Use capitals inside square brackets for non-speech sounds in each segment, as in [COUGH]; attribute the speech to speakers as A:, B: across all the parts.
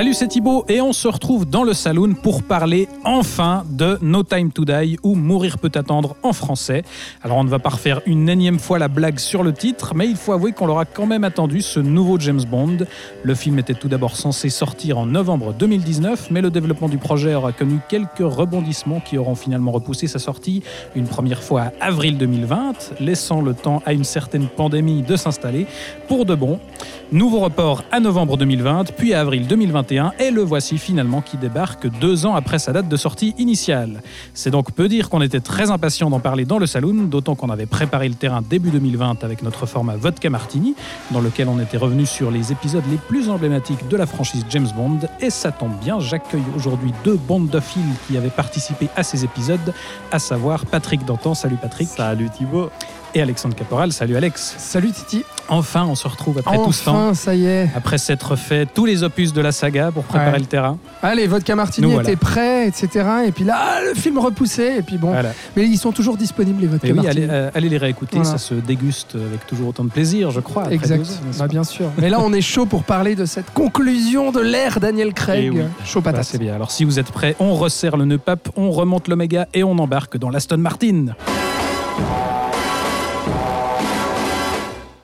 A: Salut, c'est Thibaut et on se retrouve dans le saloon pour parler enfin de No Time to Die ou Mourir peut attendre en français. Alors on ne va pas refaire une énième fois la blague sur le titre, mais il faut avouer qu'on l'aura quand même attendu ce nouveau James Bond. Le film était tout d'abord censé sortir en novembre 2019, mais le développement du projet aura connu quelques rebondissements qui auront finalement repoussé sa sortie une première fois à avril 2020, laissant le temps à une certaine pandémie de s'installer pour de bon. Nouveau report à novembre 2020, puis à avril 2021, et le voici finalement qui débarque deux ans après sa date de sortie initiale. C'est donc peu dire qu'on était très impatient d'en parler dans le saloon, d'autant qu'on avait préparé le terrain début 2020 avec notre format Vodka Martini, dans lequel on était revenu sur les épisodes les plus emblématiques de la franchise James Bond. Et ça tombe bien, j'accueille aujourd'hui deux bondophiles qui avaient participé à ces épisodes, à savoir Patrick Dantan. Salut Patrick.
B: Salut Thibaut
A: et Alexandre Caporal. Salut Alex.
C: Salut Titi.
A: Enfin, on se retrouve après tout ce temps.
C: Enfin, ça y est.
A: Après s'être fait tous les opus de la saga pour préparer
C: Ouais.
A: le terrain.
C: Allez, Vodka Martini
A: Nous, voilà.
C: était prêt, etc. Et puis là, le film repoussé. Et puis bon.
A: Voilà.
C: Mais ils sont toujours disponibles, les Vodka
A: oui,
C: Martini.
A: allez, euh, allez les réécouter,
C: Voilà.
A: ça se déguste avec toujours autant de plaisir, je crois.
C: Exact.
A: 12, n'est-ce
C: Bah, bien sûr. Mais là, on est chaud pour parler de cette conclusion de l'ère Daniel Craig.
A: Eh oui.
C: Chaud
A: Bah,
C: patate.
A: c'est bien. Alors si vous êtes prêts, on resserre le nœud pape, on remonte l'Oméga et on embarque dans l'Aston Martin.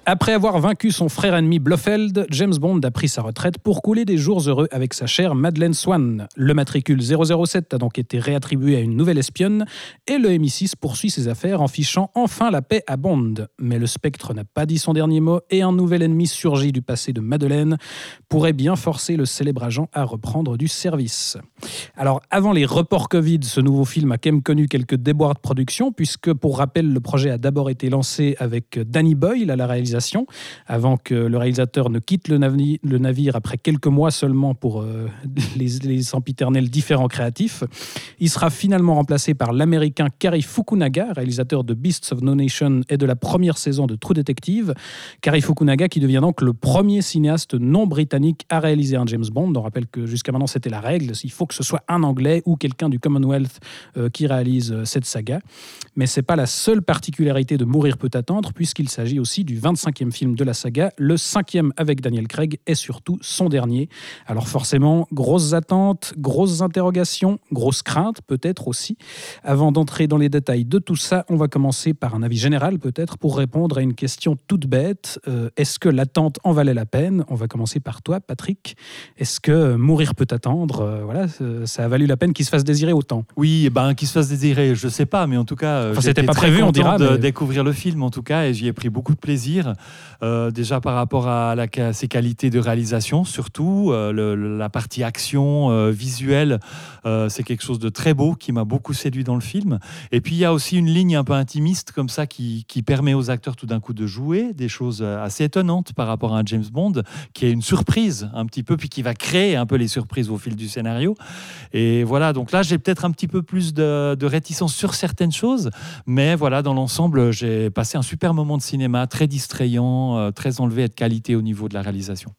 A: Après avoir vaincu son frère ennemi Blofeld, James Bond a pris sa retraite pour couler des jours heureux avec sa chère Madeleine Swan. Le matricule 007 a donc été réattribué à une nouvelle espionne et le MI6 poursuit ses affaires en fichant enfin la paix à Bond. Mais le spectre n'a pas dit son dernier mot et un nouvel ennemi surgi du passé de Madeleine pourrait bien forcer le célèbre agent à reprendre du service. Alors, avant les reports Covid, ce nouveau film a quand même connu quelques déboires de production, puisque, pour rappel, le projet a d'abord été lancé avec Danny Boyle à la réalisation, avant que le réalisateur ne quitte le, navi- le navire après quelques mois seulement pour euh, [LAUGHS] les, les sempiternels différents créatifs. Il sera finalement remplacé par l'américain Kari Fukunaga, réalisateur de Beasts of No Nation et de la première saison de True Detective. Kari Fukunaga qui devient donc le premier cinéaste non britannique à réaliser un James Bond. On rappelle que jusqu'à maintenant c'était la règle, il faut que ce soit un Anglais ou quelqu'un du Commonwealth euh, qui réalise euh, cette saga. Mais c'est pas la seule particularité de Mourir peut attendre, puisqu'il s'agit aussi du 25e film de la saga, le cinquième avec Daniel Craig et surtout son dernier. Alors forcément, grosses attentes, grosses interrogations, grosses craintes peut-être aussi. Avant d'entrer dans les détails de tout ça, on va commencer par un avis général peut-être pour répondre à une question toute bête. Euh, Est-ce que l'attente en valait la peine? On va commencer par toi, Patrick. Est-ce que euh, mourir peut attendre? Euh, Voilà, ça a valu la peine qu'il se fasse désirer autant.
B: Oui, ben, qu'il se fasse désirer, je sais pas, mais en tout cas,
A: Enfin, c'était pas prévu, on dira,
B: de
A: mais-
B: découvrir le film en tout cas, et j'y ai pris beaucoup de plaisir. Euh, déjà par rapport à, ses qualités de réalisation, surtout euh, la partie action euh, visuelle, c'est quelque chose de très beau qui m'a beaucoup séduit dans le film. Et puis il y a aussi une ligne un peu intimiste comme ça qui, permet aux acteurs tout d'un coup de jouer des choses assez étonnantes par rapport à un James Bond, qui est une surprise un petit peu, puis qui va créer un peu les surprises au fil du scénario. Et voilà, donc là, j'ai peut-être un petit peu plus de, de réticence sur certaines choses, mais voilà, dans l'ensemble, j'ai passé un super moment de cinéma, très euh, très enlevé de qualité au niveau de la réalisation.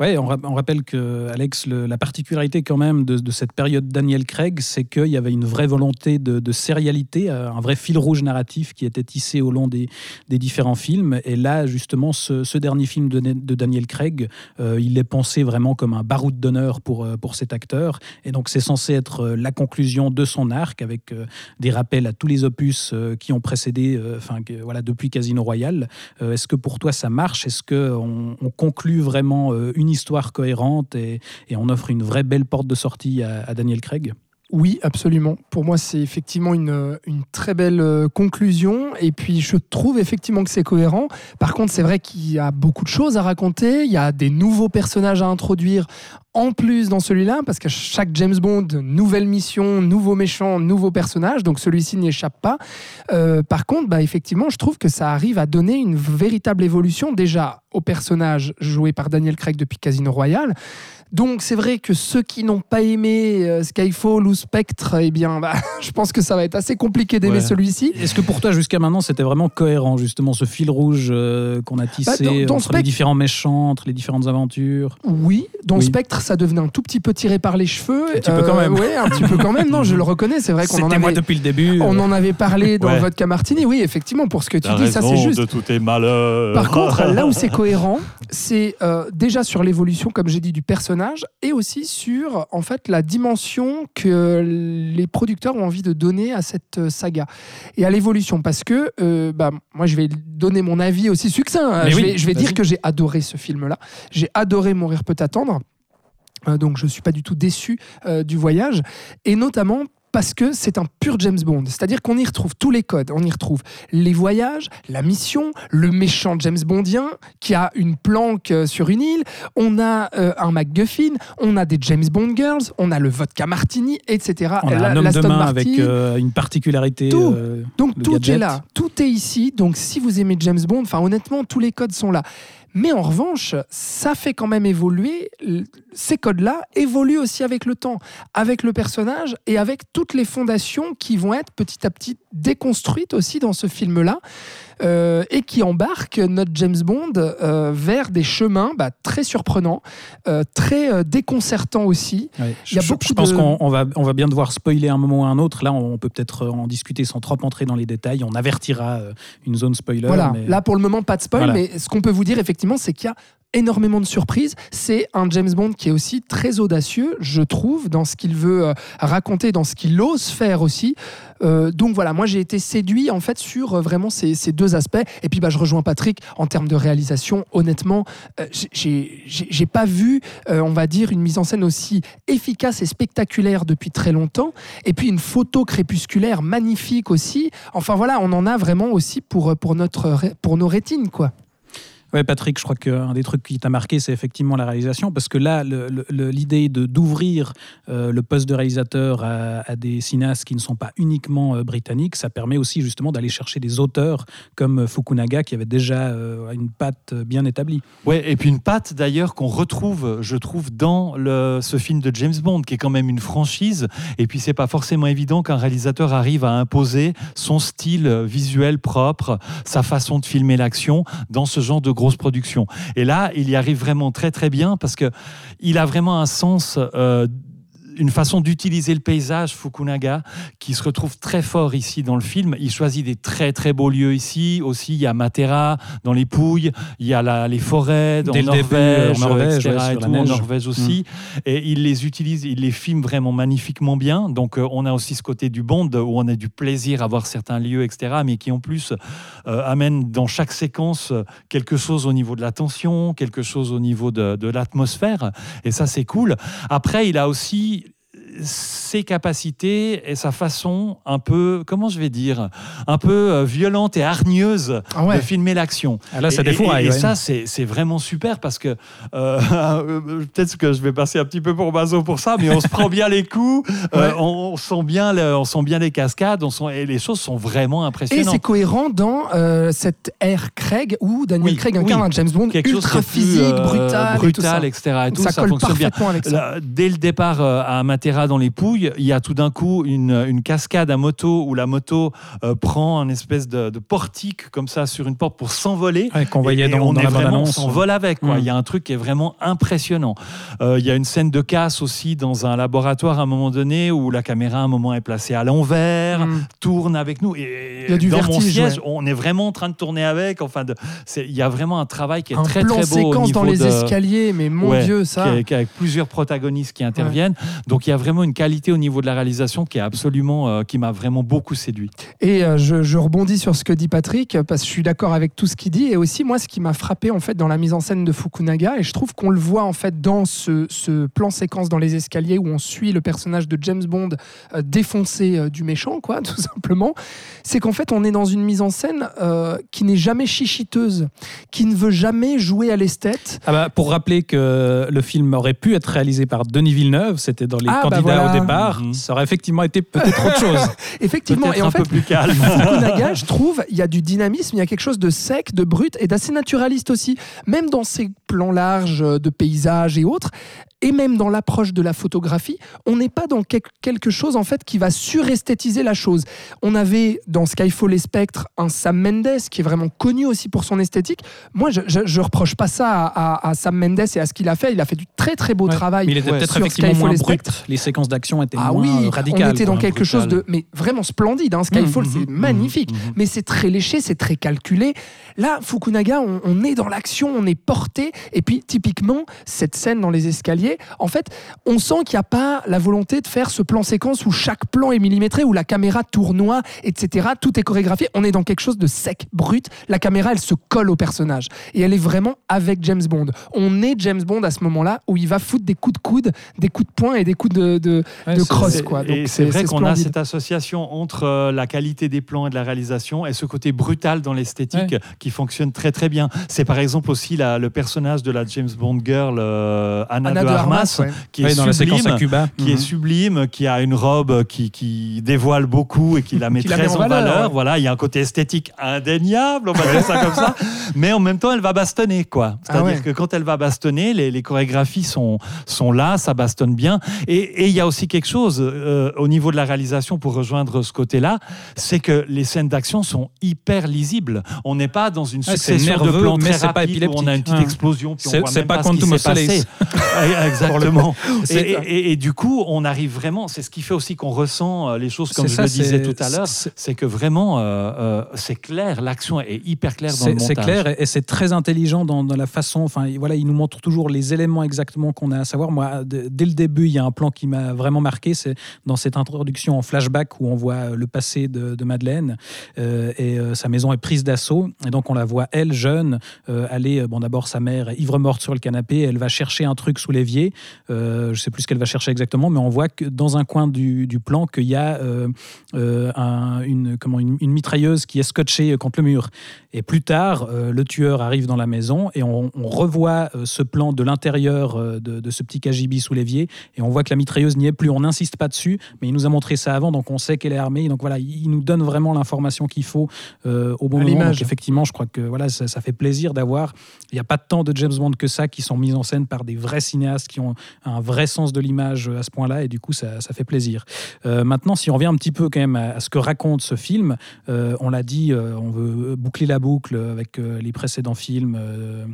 A: Ouais, on, ra- on rappelle que Alex, le- la particularité quand même de, cette période Daniel Craig, c'est qu'il y avait une vraie volonté de, sérialité, euh, un vrai fil rouge narratif qui était tissé au long des, différents films. Et là, justement, ce, dernier film de, Daniel Craig, euh, il est pensé vraiment comme un baroud d'honneur pour, euh, pour cet acteur. Et donc, c'est censé être la conclusion de son arc avec des rappels à tous les opus qui ont précédé, enfin, voilà, depuis Casino Royale. Est-ce que pour toi ça marche? Est-ce qu'on on conclut vraiment une histoire cohérente et, on offre une vraie belle porte de sortie à, Daniel Craig
C: Oui, absolument. Pour moi, c'est effectivement une, une très belle euh, conclusion. Et puis, je trouve effectivement que c'est cohérent. Par contre, c'est vrai qu'il y a beaucoup de choses à raconter. Il y a des nouveaux personnages à introduire en plus dans celui-là, parce que chaque James Bond, nouvelle mission, nouveau méchant, nouveau personnage, donc celui-ci n'y échappe pas. Euh, par contre, bah, effectivement, je trouve que ça arrive à donner une véritable évolution déjà au personnage joué par Daniel Craig depuis Casino Royale. Donc c'est vrai que ceux qui n'ont pas aimé euh, Skyfall ou Spectre, eh bien, bah, [LAUGHS] je pense que ça va être assez compliqué d'aimer
A: Ouais.
C: celui-ci.
A: Est-ce que pour toi, jusqu'à maintenant, c'était vraiment cohérent, justement, ce fil rouge euh, qu'on a tissé
C: Bah, dans- dans
A: entre les différents méchants, entre les différentes aventures?
C: Oui, dans
A: Oui.
C: Spectre, ça devenait un tout petit peu tiré par les cheveux.
A: Un petit peu quand même.
C: Oui, un petit peu quand même. Non, je le reconnais. C'est vrai qu'on en
A: C'était moi
C: avait.
A: depuis le début.
C: On en avait parlé dans
B: Ouais.
C: Vodka Martini, oui, effectivement, pour ce que tu dis, ça c'est juste.
B: de tous tes malheurs.
C: Par contre, là où c'est [LAUGHS] cohérent, c'est euh, déjà sur l'évolution, comme j'ai dit, du personnage et aussi sur en fait la dimension que les producteurs ont envie de donner à cette euh, saga et à l'évolution. Parce que euh, bah, moi, je vais donner mon avis aussi succinct. hein. Je
A: oui,
C: vais, je vais
A: vas-y.
C: dire que j'ai adoré ce film-là. J'ai adoré Mourir peut attendre. Euh, donc je ne suis pas du tout déçu euh, du voyage. Et notamment parce que c'est un pur James Bond. C'est-à-dire qu'on y retrouve tous les codes. On y retrouve les voyages, la mission, le méchant James Bondien qui a une planque euh, sur une île. On a euh, un MacGuffin, on a des James Bond Girls, on a le vodka martini, etc.
A: On a
C: La-
A: un homme de main
C: Martin.
A: avec euh, une particularité.
C: Tout.
A: euh,
C: Donc tout
A: gadget.
C: est là, tout est ici. Donc si vous aimez James Bond, enfin honnêtement, tous les codes sont là. Mais en revanche, ça fait quand même évoluer. Ces codes-là évoluent aussi avec le temps, avec le personnage et avec toutes les fondations qui vont être petit à petit déconstruites aussi dans ce film-là euh, et qui embarquent notre James Bond euh, vers des chemins bah, très surprenants, euh, très déconcertants aussi.
A: Ouais.
C: Il y a
A: je,
C: beaucoup
A: je pense
C: de-
A: qu'on on va, on va bien devoir spoiler un moment ou un autre. Là, on peut peut-être en discuter sans trop entrer dans les détails. On avertira une zone spoiler.
C: Voilà,
A: mais-
C: là pour le moment pas de spoil,
A: Voilà.
C: mais ce qu'on peut vous dire effectivement, c'est qu'il y a énormément de surprises. C'est un James Bond qui est aussi très audacieux, je trouve, dans ce qu'il veut euh, raconter, dans ce qu'il ose faire aussi. Euh, donc voilà, moi j'ai été séduit en fait sur euh, vraiment ces, deux aspects. Et puis bah, je rejoins Patrick en termes de réalisation. Honnêtement, j'ai- pas vu, on va dire, une mise en scène aussi efficace et spectaculaire depuis très longtemps. Et puis une photo crépusculaire magnifique aussi. Enfin voilà, on en a vraiment aussi pour, pour, notre, pour nos rétines, quoi.
A: Ouais, Patrick, je crois qu'un des trucs qui t'a marqué, c'est effectivement la réalisation, parce que là, l'idée d'ouvrir euh, le poste de réalisateur à, des cinéastes qui ne sont pas uniquement euh, britanniques, ça permet aussi justement d'aller chercher des auteurs comme euh, Fukunaga, qui avait déjà une patte bien établie.
B: Ouais, et puis une patte d'ailleurs qu'on retrouve, je trouve, dans ce film de James Bond, qui est quand même une franchise. Et puis c'est pas forcément évident qu'un réalisateur arrive à imposer son style visuel propre, sa façon de filmer l'action dans ce genre de grosse production. Et là, il y arrive vraiment très très bien parce que il a vraiment un sens. euh, une façon d'utiliser le paysage Fukunaga qui se retrouve très fort ici dans le film. Il choisit des très très beaux lieux ici. Aussi, il y a Matera dans les Pouilles, il y a la- les forêts dans
A: le début, euh,
B: Norvège,
A: en Norvège,
B: etc.,
A: ouais,
B: et tout, en. Norvège aussi. Et il les utilise, il les filme vraiment magnifiquement bien. Donc, euh, on a aussi ce côté du Bond où on a du plaisir à voir certains lieux, etc., mais qui en plus euh, amène dans chaque séquence euh, quelque chose au niveau de la tension, quelque chose au niveau de, de l'atmosphère. Et ça, c'est cool. Après, il a aussi ses capacités et sa façon un peu, comment je vais dire, un peu euh, violente et hargneuse
C: Ah ouais.
B: de filmer l'action.
A: Ah, là, ça
B: Et-. Et, et ça, c'est vraiment super parce que euh, [LAUGHS] peut-être que je vais passer un petit peu pour Bazo pour ça, mais on se prend bien les coups, [LAUGHS] euh, on, on sent bien le- on sent bien les cascades, on sent, et les choses sont vraiment
C: Et
B: impressionnantes.
C: c'est cohérent dans euh, cette ère Craig où Daniel
B: Oui,
C: Craig incarne
B: oui.
C: un James Bond ultra
B: est plus,
C: physique,
B: euh,
C: brutal, et tout ça.
B: brutal, etc. Et tout,
C: ça,
B: ça,
C: colle
B: fonctionne bien.
C: parfaitement avec ça.
B: Là, dès le départ euh, à Matera dans les Pouilles, il y a tout d'un coup une, une cascade à moto où la moto euh, prend un espèce de, de portique comme ça sur une porte pour s'envoler.
A: Ouais, qu'on voyait
B: Et- et
A: dans,
B: on
A: dans
B: est
A: la
B: vraiment, on s'envole avec. quoi.
A: Mm.
B: Il y a un truc qui est vraiment impressionnant. Euh, il y a une scène de casse aussi dans un laboratoire à un moment donné où la caméra à un moment est placée à l'envers,
C: Mm.
B: tourne avec nous. Et
C: Il y a du
B: dans mon
C: vertige,
B: siège,
C: ouais.
B: on est vraiment en train de tourner avec. Enfin, de- il y a vraiment un travail qui est
C: un
B: très
C: plan
B: très beau au
C: séquence dans
B: niveau
C: les
B: de-
C: escaliers, mais mon
B: Ouais,
C: Dieu, ça.
B: qui est- qui est avec plusieurs protagonistes qui interviennent. Donc il y a vraiment vraiment une qualité au niveau de la réalisation qui est absolument, euh, qui m'a vraiment beaucoup séduit.
C: Et euh, je, je rebondis sur ce que dit Patrick parce que je suis d'accord avec tout ce qu'il dit et aussi moi ce qui m'a frappé en fait dans la mise en scène de Fukunaga et je trouve qu'on le voit en fait dans ce, ce plan séquence dans les escaliers où on suit le personnage de James Bond euh, défoncer euh, du méchant quoi [LAUGHS] tout simplement c'est qu'en fait on est dans une mise en scène euh, qui n'est jamais chichiteuse qui ne veut jamais jouer à l'esthète
A: Ah bah, pour rappeler que le film aurait pu être réalisé par Denis Villeneuve, c'était dans les
C: Ah, bah voilà.
A: au départ,
B: Mhm.
A: ça aurait effectivement été peut-être autre chose. [LAUGHS]
C: effectivement et en
B: un
C: fait
B: peu plus calme.
C: Fukunaga, [LAUGHS] je trouve, il y a du dynamisme, il y a quelque chose de sec, de brut et d'assez naturaliste aussi. Même dans ces plans larges euh, de paysages et autres, et même dans l'approche de la photographie, on n'est pas dans quel- quelque chose en fait qui va suresthétiser la chose. On avait dans Skyfall et Spectre un Sam Mendes qui est vraiment connu aussi pour son esthétique. Moi, je, je, je reproche pas ça à, à- à Sam Mendes et à ce qu'il a fait. Il a fait du très très beau
A: Ouais.
C: travail.
A: Mais il était
B: Ouais,
A: peut-être effectivement
C: Skyfall
A: moins
C: et
A: brut. Les séquences d'action étaient
C: Ah
A: moins
C: oui,
A: radicales.
C: on était dans quelque chose de mais vraiment splendide. Hein. Skyfall,
B: Mhm,
C: c'est
B: mhm,
C: magnifique,
B: mhm.
C: mais c'est très léché, c'est très calculé. Là, Fukunaga, on, on est dans l'action, on est porté. Et puis, typiquement, cette scène dans les escaliers, en fait, on sent qu'il n'y a pas la volonté de faire ce plan séquence où chaque plan est millimétré, où la caméra tournoie, etc. Tout est chorégraphié. On est dans quelque chose de sec, brut. La caméra, elle se colle au personnage. Et elle est vraiment avec James Bond. On est James Bond à ce moment-là où il va foutre des coups de coude, des coups de poing et des coups de, de,
A: Ouais,
C: de
A: c'est-
C: crosse.
B: C'est-
C: Quoi. Donc,
B: c'est vrai qu'on a cette association entre euh, la qualité des plans et de la réalisation et ce côté brutal dans l'esthétique qui fonctionne très très bien. C'est par exemple aussi la- le personnage de la James Bond girl euh, Anna,
C: Anna
B: de
C: de
B: Armas,
C: Armas, ouais.
B: qui est
A: Ouais, dans la séquence à
B: sublime.
A: Cuba.
B: Qui est
A: Mhm.
B: sublime, qui a une robe qui, qui dévoile beaucoup et qui la met [LAUGHS]
C: Qui la
B: très
C: met en
B: en
C: valeur.
B: Voilà, il y a un côté esthétique indéniable, on va dire ça comme ça. [LAUGHS] Mais en même temps, elle va bastonner, quoi. C'est-à-dire
C: Ah ouais.
B: que quand elle va bastonner, les, les chorégraphies sont, sont là, ça bastonne bien. Et il y a aussi quelque chose euh, au niveau de la réalisation pour rejoindre ce côté-là, c'est que les scènes d'action sont hyper lisibles. On n'est pas dans une succession de
A: nerveux,
B: plans
A: mais
B: très
A: c'est pas
B: rapides où on a une petite
A: épileptique.
B: Explosion puis on
A: C'est-
B: voit
A: c'est
B: même
A: pas
B: pas, ce qui
A: Quantum of
B: s'est passé.
A: Solace. [LAUGHS]
B: Ouais, Exactement. Et, du coup, on arrive vraiment. C'est ce qui fait aussi qu'on ressent euh, les choses comme je
A: ça,
B: le disais tout à l'heure.
A: c'est-
B: que vraiment, euh, euh, c'est clair. L'action est hyper claire dans le
A: C'est
B: montage.
A: c'est clair et, et c'est très intelligent dans, dans la façon. Enfin, voilà, il nous montre toujours les éléments exactement qu'on a à savoir. Moi, dès le début, il y a un plan qui m'a vraiment marqué. C'est dans cette introduction en flashback où on voit le passé de, de Madeleine euh, et sa maison est prise d'assaut. Et donc, on la voit elle jeune aller. Bon, d'abord, sa mère est ivre morte sur le canapé. Elle va chercher un truc sous l'évier. Euh, je sais plus ce qu'elle va chercher exactement, mais on voit que dans un coin du, du plan qu'il y a euh, euh, un- une, comment, une, une mitrailleuse qui est scotchée contre le mur. Et plus tard, euh, le tueur arrive dans la maison et on, on revoit euh, ce plan de l'intérieur euh, de, de ce petit KGB sous l'évier et on voit que la mitrailleuse n'y est plus. On n'insiste pas dessus, mais il nous a montré ça avant, donc on sait qu'elle est armée. Donc voilà, il nous donne vraiment l'information qu'il faut euh, au bon
C: À
A: moment. Donc effectivement, je crois que voilà, ça, ça fait plaisir d'avoir. Il n'y a pas tant de James Bond que ça qui sont mis en scène par des vrais cinéastes qui ont un vrai sens de l'image à ce point-là, et du coup, ça, ça fait plaisir. Euh, maintenant, si on revient un petit peu quand même à, ce que raconte ce film, euh, on l'a dit, euh, on veut boucler la boucle avec euh, les précédents films euh,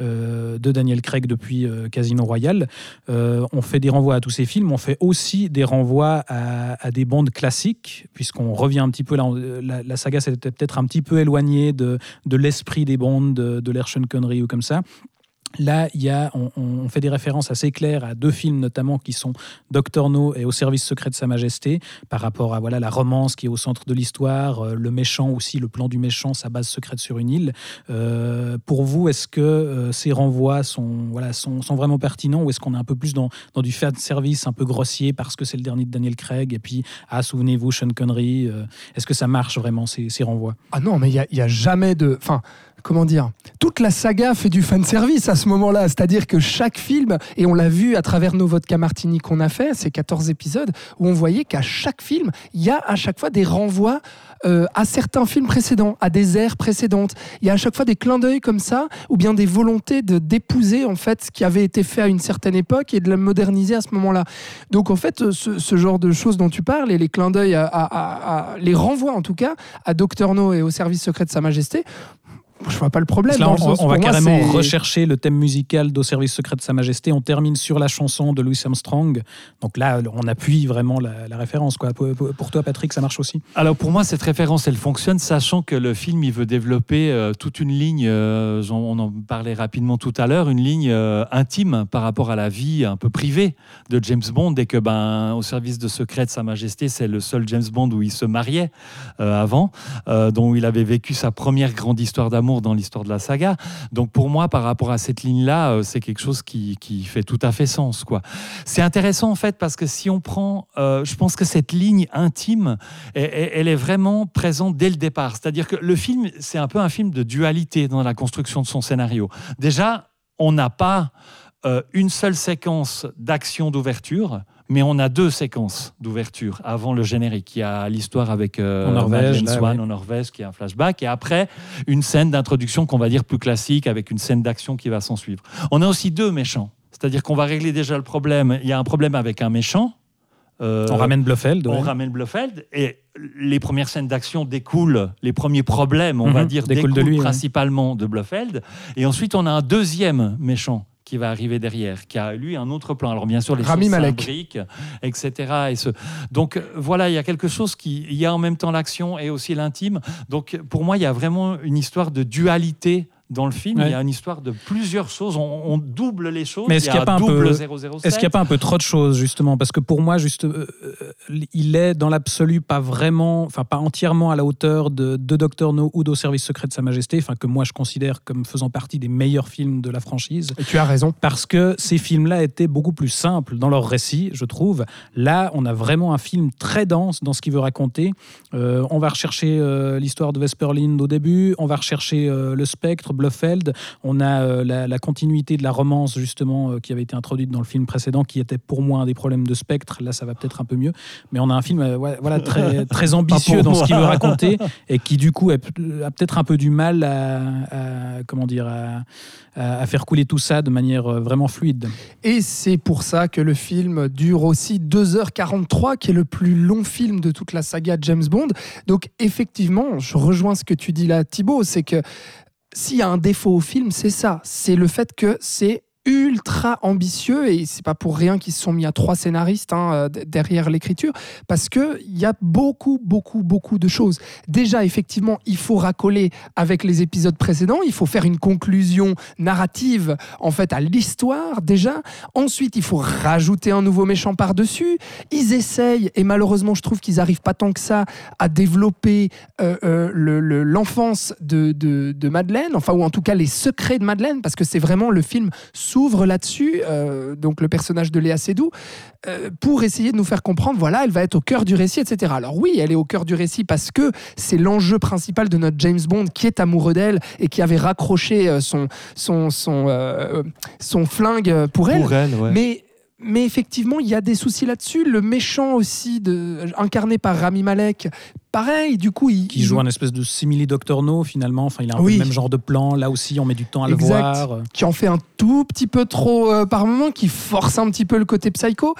A: euh, de Daniel Craig depuis euh, Casino Royale. Euh, on fait des renvois à tous ces films, on fait aussi des renvois à, des bandes classiques, puisqu'on revient un petit peu là, la, saga s'était peut-être un petit peu éloignée de, de l'esprit des bandes, de, de l'air Sean Connery ou comme ça. Là, il y a, on, fait des références assez claires à deux films notamment qui sont Doctor No et Au service secret de Sa Majesté, par rapport à voilà la romance qui est au centre de l'histoire, euh, le méchant aussi, le plan du méchant, sa base secrète sur une île. Euh, pour vous, est-ce que euh, ces renvois sont, voilà, sont, vraiment pertinents ou est-ce qu'on est un peu plus dans, dans du fan service un peu grossier parce que c'est le dernier de Daniel Craig et puis, ah, souvenez-vous, Sean Connery, est-ce que ça marche vraiment ces, ces renvois?
C: Ah non, mais il n'y a, y a jamais de. Enfin, comment dire Toute la saga fait du fanservice à ce moment-là. C'est-à-dire que chaque film, et on l'a vu à travers nos vodka martini qu'on a fait, ces 14 épisodes, où on voyait qu'à chaque film, il y a à chaque fois des renvois euh, à certains films précédents, à des ères précédentes. Il y a à chaque fois des clins d'œil comme ça, ou bien des volontés de d'épouser en fait ce qui avait été fait à une certaine époque et de le moderniser à ce moment-là. Donc en fait, ce, genre de choses dont tu parles et les clins d'œil, à- les renvois en tout cas à Docteur No et au service secret de Sa Majesté, je vois pas le problème.
A: Là,
C: le
A: on,
C: sens,
A: on va
C: moi,
A: carrément rechercher le thème musical d'Au service secret de Sa Majesté. On termine sur la chanson de Louis Armstrong. Donc là, on appuie vraiment la, la référence. Quoi. Pour, toi, Patrick, ça marche aussi?
B: Alors pour moi, cette référence, elle fonctionne, sachant que le film, il veut développer euh, toute une ligne, euh, on en parlait rapidement tout à l'heure, une ligne euh, intime par rapport à la vie un peu privée de James Bond, et que ben, au service de secret de Sa Majesté, c'est le seul James Bond où il se mariait euh, avant, euh, dont il avait vécu sa première grande histoire d'amour dans l'histoire de la saga. Donc pour moi, par rapport à cette ligne-là, euh, c'est quelque chose qui, qui fait tout à fait sens. quoi. C'est intéressant en fait parce que si on prend, euh, je pense que cette ligne intime, elle est vraiment présente dès le départ. C'est-à-dire que le film, c'est un peu un film de dualité dans la construction de son scénario. Déjà, on n'a pas euh, une seule séquence d'action d'ouverture, mais on a deux séquences d'ouverture avant le générique. Il y a l'histoire avec euh,
A: En Norvège, là,
B: Swan
A: ouais.
B: en Norvège, qui est un flashback, et après une scène d'introduction qu'on va dire plus classique, avec une scène d'action qui va s'en suivre. On a aussi deux méchants. C'est-à-dire qu'on va régler déjà le problème. Il y a un problème avec un méchant. Euh,
A: On ramène Blofeld.
B: on
A: ouais.
B: ramène Blofeld et les premières scènes d'action découlent, les premiers problèmes, on va
A: Mhm,
B: dire,
A: découlent
B: découlent,
A: de lui, ouais.
B: principalement de Blofeld. Et ensuite, on a un deuxième méchant qui va arriver derrière, qui a lui un autre plan. Alors bien sûr, les
C: Rami Malek.
B: etc. Et ce... Donc euh, voilà, il y a quelque chose qui, il y a en même temps l'action et aussi l'intime. Donc pour moi, il y a vraiment une histoire de dualité dans le film.
A: Ouais.
B: Il y a une histoire de plusieurs choses. On, on double les choses.
A: Mais est-ce qu'il y a pas un
B: double
A: peu-
B: 007.
A: Est-ce qu'il n'y a pas un peu trop de choses, justement? Parce que pour moi, juste, euh, euh, il est dans l'absolu pas vraiment, enfin pas entièrement à la hauteur de, de Doctor No ou d'Au service secret de Sa Majesté, enfin que moi je considère comme faisant partie des meilleurs films de la franchise.
C: Et tu as raison.
A: Parce que ces films-là étaient beaucoup plus simples dans leur récit, je trouve. Là, on a vraiment un film très dense dans ce qu'il veut raconter. Euh, on va rechercher euh, l'histoire de Vesperlind au début, on va rechercher euh, le spectre, Blofeld, on a euh, la, la continuité de la romance, justement, euh, qui avait été introduite dans le film précédent, qui était pour moi un des problèmes de spectre. Là, ça va peut-être un peu mieux. Mais on a un film euh, voilà, très, [LAUGHS] très ambitieux dans ce qu'il veut [LAUGHS] raconter et qui, du coup, a peut-être un peu du mal à, à- comment dire, à, faire couler tout ça de manière vraiment fluide.
C: Et c'est pour ça que le film dure aussi 2h43, qui est le plus long film de toute la saga James Bond. Donc effectivement, je rejoins ce que tu dis là, Thibaut, c'est que s'il y a un défaut au film, c'est ça. C'est le fait que c'est ultra ambitieux et c'est pas pour rien qu'ils se sont mis à trois scénaristes hein, euh, derrière l'écriture parce que il y a beaucoup beaucoup beaucoup de choses. Déjà effectivement il faut racoler avec les épisodes précédents il faut faire une conclusion narrative en fait à l'histoire déjà. Ensuite il faut rajouter un nouveau méchant par dessus ils essayent et malheureusement je trouve qu'ils arrivent pas tant que ça à développer euh, euh, le- le- l'enfance de Madeleine enfin ou en tout cas les secrets de Madeleine parce que c'est vraiment le film s'ouvre là-dessus, euh, donc le personnage de Léa Seydoux, euh, pour essayer de nous faire comprendre, voilà, elle va être au cœur du récit, etc. Alors oui, elle est au cœur du récit parce que c'est l'enjeu principal de notre James Bond qui est amoureux d'elle et qui avait raccroché euh, son, son, son, euh, son flingue pour elle.
B: Pour elle, ouais.
C: Mais, mais effectivement, il y a des soucis là-dessus. Le méchant aussi, de, incarné par Rami Malek, pareil, du coup, il,
A: qui joue un espèce de simili Doctor No finalement. Enfin, il a un
C: Oui.
A: peu le même genre de plan. Là aussi, on met du temps à
C: Exact.
A: le voir.
C: qui en fait un tout petit peu trop euh, par moment, qui force un petit peu le côté psycho.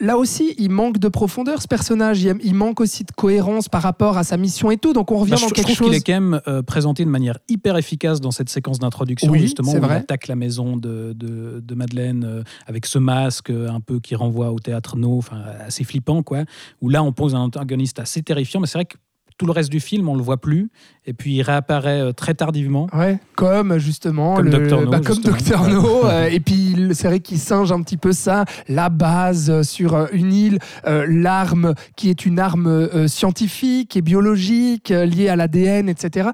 C: Là aussi, il manque de profondeur ce personnage. Il, il manque aussi de cohérence par rapport à sa mission et tout. Donc on revient
A: Bah, je,
C: dans
A: je
C: quelque
A: trouve
C: chose.
A: qu'il est quand même euh, présenté de manière hyper efficace dans cette séquence d'introduction,
C: Oui,
A: justement, où
C: vrai.
A: attaque la maison de, de, de Madeleine euh, avec ce masque euh, un peu qui renvoie au théâtre No, enfin assez flippant, quoi. Où là, on pose un antagoniste assez terrifiant, mais c'est vrai que tout le reste du film, on le voit plus, et puis il réapparaît euh, très tardivement.
C: Ouais, comme justement
A: Comme
C: le,
A: Dr. No,
C: bah, comme. No, [LAUGHS] euh, et puis c'est vrai qu'il singe un petit peu ça, la base euh, sur une île, euh, l'arme qui est une arme euh, scientifique et biologique liée à l'ADN, etc.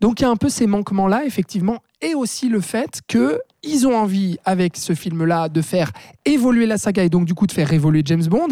C: Donc il y a un peu ces manquements là, effectivement, et aussi le fait que ils ont envie avec ce film-là de faire évoluer la saga et donc du coup de faire évoluer James Bond.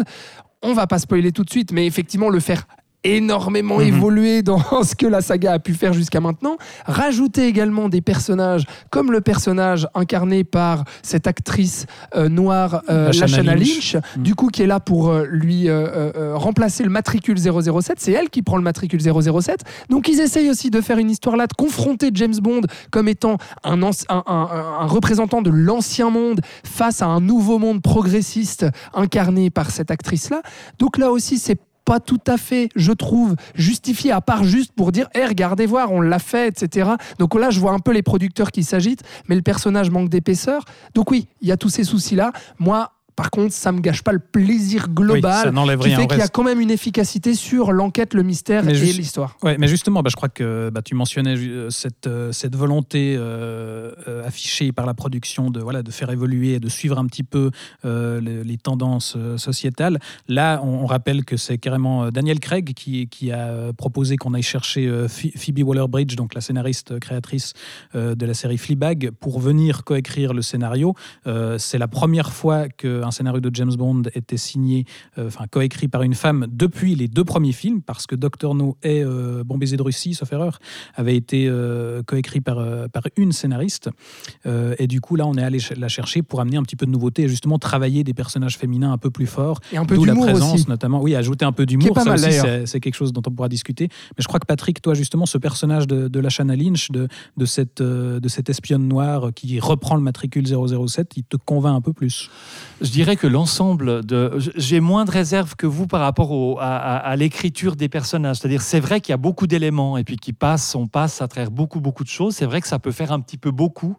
C: On va pas spoiler tout de suite, mais effectivement le faire énormément
A: Mhm.
C: évoluer dans [LAUGHS] ce que la saga a pu faire jusqu'à maintenant. Rajouter également des personnages comme le personnage incarné par cette actrice euh, noire euh,
A: Lashana Lynch.
C: Lynch,
A: Mhm.
C: du coup qui est là pour euh, lui euh, remplacer le matricule 007. C'est elle qui prend le matricule 007. Donc ils essayent aussi de faire une histoire là, de confronter James Bond comme étant un- un représentant de l'ancien monde face à un nouveau monde progressiste incarné par cette actrice-là. Donc là aussi, c'est pas tout à fait, je trouve, justifié, à part juste pour dire, hé, regardez voir, on l'a fait, etc. Donc là, je vois un peu les producteurs qui s'agitent, mais le personnage manque d'épaisseur. Donc oui, il y a tous ces soucis-là. Moi, par contre, ça me gâche pas le plaisir global
A: ça n'enlève
C: qui
A: rien
C: fait qu'il y a quand même une efficacité sur l'enquête, le mystère
A: Mais
C: et
A: juste-
C: l'histoire.
A: Ouais, mais justement, bah, je crois que bah, tu mentionnais euh, cette, euh, cette volonté euh, euh, affichée par la production de, voilà, de faire évoluer et de suivre un petit peu euh, les, les tendances sociétales. Là, on, on rappelle que c'est carrément Daniel Craig qui, qui a proposé qu'on aille chercher Ph- Phoebe Waller-Bridge, donc la scénariste créatrice de la série Fleabag, pour venir coécrire le scénario. C'est la première fois qu'un scénario de James Bond était signé, euh, enfin coécrit par une femme depuis les deux premiers films, parce que Doctor No et euh, Bon baiser de Russie, sauf erreur, avaient été euh, coécrits par, par une scénariste. Et du coup, là, on est allé la chercher pour amener un petit peu de nouveauté et justement travailler des personnages féminins un peu plus forts.
C: Et un peu
A: D'où la présence,
C: aussi.
A: notamment. Oui, ajouter un peu d'humour, ça
C: mal,
A: aussi,
C: d'ailleurs.
A: c'est quelque chose dont on pourra discuter. Mais je crois que Patrick, toi, justement, ce personnage de, de Lashana Lynch, de, de, cette, de cette espionne noire qui reprend le matricule 007, il te convainc un peu plus.
B: Je dirais que l'ensemble de. J'ai moins de réserve que vous par rapport au- à, à- à l'écriture des personnages. C'est-à-dire, c'est vrai qu'il y a beaucoup d'éléments et puis qui passent, on passe à travers beaucoup, beaucoup de choses. C'est vrai que ça peut faire un petit peu beaucoup.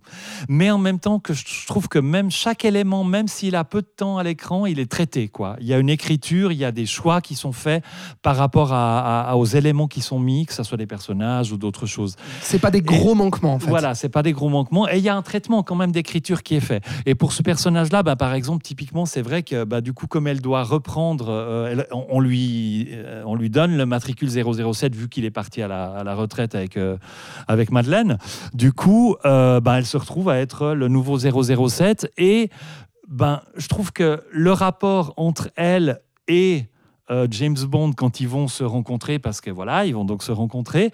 B: Mais en même temps, que je trouve que même chaque élément, même s'il a peu de temps à l'écran, il est traité. Quoi. Il y a une écriture, il y a des choix qui sont faits par rapport à- à- aux éléments qui sont mis, que ce soit des personnages ou d'autres choses.
C: C'est pas des gros manquements en fait.
B: Voilà, c'est pas des gros manquements. Et il y a un traitement quand même d'écriture qui est fait. Et pour ce personnage-là, bah, par exemple, typiquement, c'est vrai que bah, du coup, comme elle doit reprendre, euh, on, lui, euh, on lui donne le matricule 007 vu qu'il est parti à la, à la retraite avec, euh, avec Madeleine. Du coup, bah, elle se retrouve à être le nouveau 007. Et ben, je trouve que le rapport entre elle et euh, James Bond quand ils vont se rencontrer, parce que voilà, ils vont donc se rencontrer,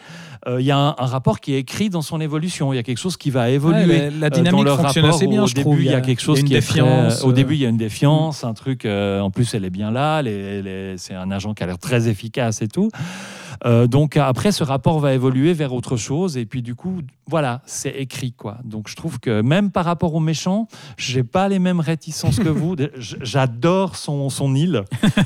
B: euh, il y a un, un rapport qui est écrit dans son évolution. Il y a quelque chose qui va évoluer.
A: Ouais, la-
B: euh,
A: dynamique
B: dans leur
A: fonctionne
B: rapport.
A: assez bien,
B: Au
A: je
B: début,
A: trouve.
B: il y a quelque chose
A: une
B: qui est très-
A: défiance.
B: au
A: euh,
B: début, il y a une défiance, un truc. en plus, elle est bien là. est- est- c'est un agent qui a l'air très efficace et tout. Euh, donc après, ce rapport va évoluer vers autre chose. Et puis du coup, voilà, c'est écrit quoi. Donc je trouve que même par rapport aux méchants, j'ai pas les mêmes réticences que vous. [LAUGHS] J'adore son, son île.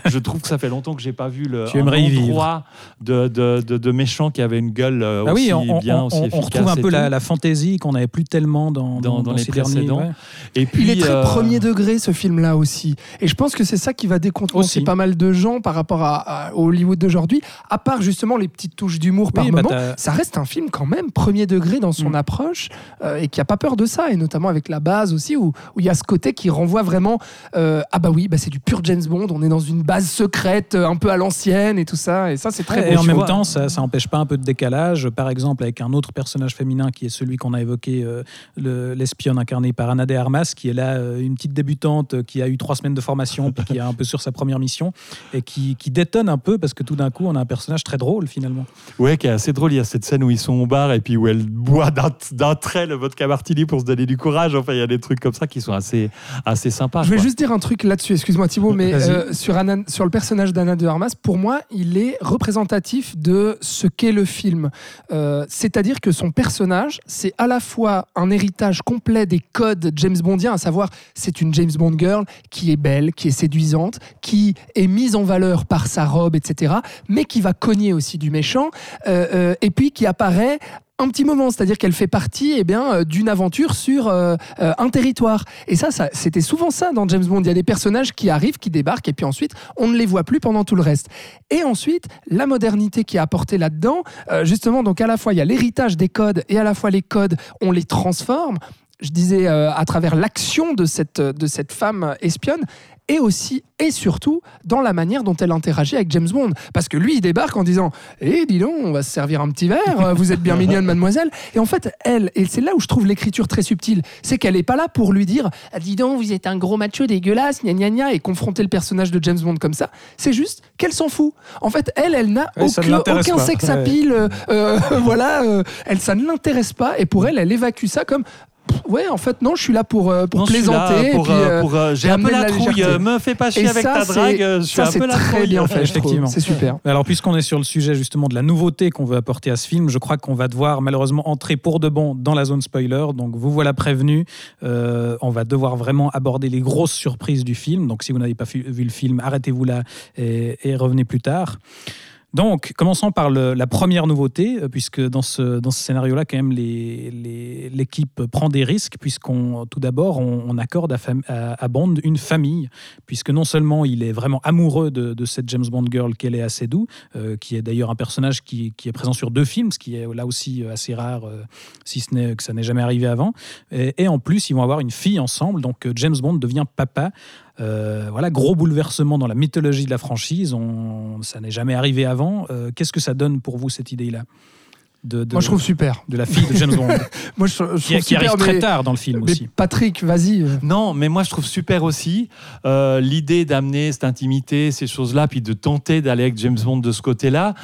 B: Je trouve que ça fait longtemps que j'ai pas vu le [LAUGHS]
A: Tu
B: un
A: aimerais y vivre.
B: endroit de, de, de, de méchant qui avait une gueule euh,
A: Ah
B: aussi
A: oui, on, on-
B: bien,
A: on-
B: aussi
A: on
B: efficace.
A: retrouve un
B: et
A: peu la, fantaisie qu'on n'avait plus tellement dans,
B: Dans- dans les
A: ces derniers,
B: précédents.
A: ouais.
B: Et puis,
C: Il est très
B: euh,
C: premier degré ce film-là aussi. Et je pense que c'est ça qui va décontenancer pas mal de gens par rapport à, à Hollywood d'aujourd'hui. À part justement les petites touches d'humour par
A: Oui, bah,
C: moment, ça reste un film quand même premier degré dans son
A: Mm.
C: approche euh, et qui a pas peur de ça. Et notamment avec la base aussi où où il y a ce côté qui renvoie vraiment euh, ah bah oui, bah c'est du pur James Bond. On est dans une base secrète euh, un peu à l'ancienne et tout ça. Et ça c'est très
A: Ouais,
C: beau.
A: et en même
C: vois.
A: temps, ça, ça empêche pas un peu de décalage. Par exemple, avec un autre personnage féminin qui est celui qu'on a évoqué, euh, le- l'espionne incarnée par Anna de Armas, qui est là, euh, une petite débutante qui a eu trois semaines de formation, puis qui est un peu sur sa première mission, et qui, qui détonne un peu parce que tout d'un coup, on a un personnage très drôle finalement.
B: Ouais, qui est assez drôle. Il y a cette scène où ils sont au bar et puis où elle boit d'un trait le vodka martini pour se donner du courage. Enfin, il y a des trucs comme ça qui sont assez, assez sympas.
C: Je vais
B: quoi.
C: juste dire un truc là-dessus, excuse-moi Thibaut, mais euh, sur, Anna- sur le personnage d'Anna de Armas, pour moi, il est représentatif de ce qu'est le film. Euh, C'est-à-dire que son personnage, c'est à la fois un héritage complet des codes James Bondiens, à savoir c'est une James Bond girl qui est belle, qui est séduisante, qui est mise en valeur par sa robe, etc., mais qui va cogner aussi du méchant, euh, euh, et puis qui apparaît un petit moment, c'est-à-dire qu'elle fait partie eh bien, euh, d'une aventure sur un territoire. Et ça, ça c'était souvent ça dans James Bond. Il y a des personnages qui arrivent, qui débarquent, et puis ensuite, on ne les voit plus pendant tout le reste. Et ensuite, la modernité qui est apportée là-dedans, justement, donc à la fois, il y a l'héritage des codes, et à la fois les codes, on les transforme. Je disais euh, à travers l'action de cette, de cette femme espionne, et aussi et surtout dans la manière dont elle interagit avec James Bond. Parce que lui, il débarque en disant Eh, dis donc, on va se servir un petit verre, euh, vous êtes bien mignonne, mademoiselle. Et en fait, elle, et c'est là où je trouve l'écriture très subtile, c'est qu'elle n'est pas là pour lui dire Ah, Dis donc, vous êtes un gros macho dégueulasse, gna gna gna, et confronter le personnage de James Bond comme ça. C'est juste qu'elle s'en fout. En fait, elle, elle n'a aucun, aucun
A: pas.
C: sex
A: Ouais.
C: appeal, euh, euh, [LAUGHS] voilà, euh, elle, ça ne l'intéresse pas, et pour elle, elle évacue ça comme Ouais, en fait, non, je suis là pour, euh, pour
B: Non,
C: plaisanter.
B: pour,
C: et puis,
B: euh,
C: euh,
B: pour, euh, J'ai un peu la
C: la
B: trouille. Me fais pas chier
C: et
B: avec
C: ça,
B: ta drague. Je suis
C: ça,
B: un
C: c'est
B: peu la
C: très
B: trouille.
C: bien fait.
A: Effectivement.
C: C'est super.
A: Alors, puisqu'on est sur le sujet justement de la nouveauté qu'on veut apporter à ce film, je crois qu'on va devoir malheureusement entrer pour de bon dans la zone spoiler. Donc, vous voilà prévenu. Euh, on va devoir vraiment aborder les grosses surprises du film. Donc, si vous n'avez pas vu le film, arrêtez-vous là et, et revenez plus tard. Donc, commençons par la première nouveauté, euh, puisque dans ce, dans ce scénario-là, quand même, l'équipe prend des risques, puisqu'on, tout d'abord, on, accorde à, Bond une famille, puisque non seulement il est vraiment amoureux de, cette James Bond girl qu'elle est assez doux, euh, qui est d'ailleurs un personnage qui, est présent sur deux films, ce qui est là aussi euh, assez rare, si ce n'est que ça n'est jamais arrivé avant. Et, et en plus, ils vont avoir une fille ensemble, donc James Bond devient papa. Euh, voilà, gros bouleversement dans la mythologie de la franchise. On, ça n'est jamais arrivé avant. Euh, Qu'est-ce que ça donne pour vous cette idée-là de, de-
C: Moi, je trouve super.
A: de la fille de James Bond, [LAUGHS]
C: Moi, je, je
A: qui,
C: trouve
A: qui arrive
C: super,
A: très
C: mais-
A: tard dans le film
C: mais
A: aussi.
C: Patrick, vas-y.
B: Non, mais moi je trouve super aussi euh, l'idée d'amener cette intimité, ces choses-là, puis de tenter d'aller avec James Bond de ce côté-là.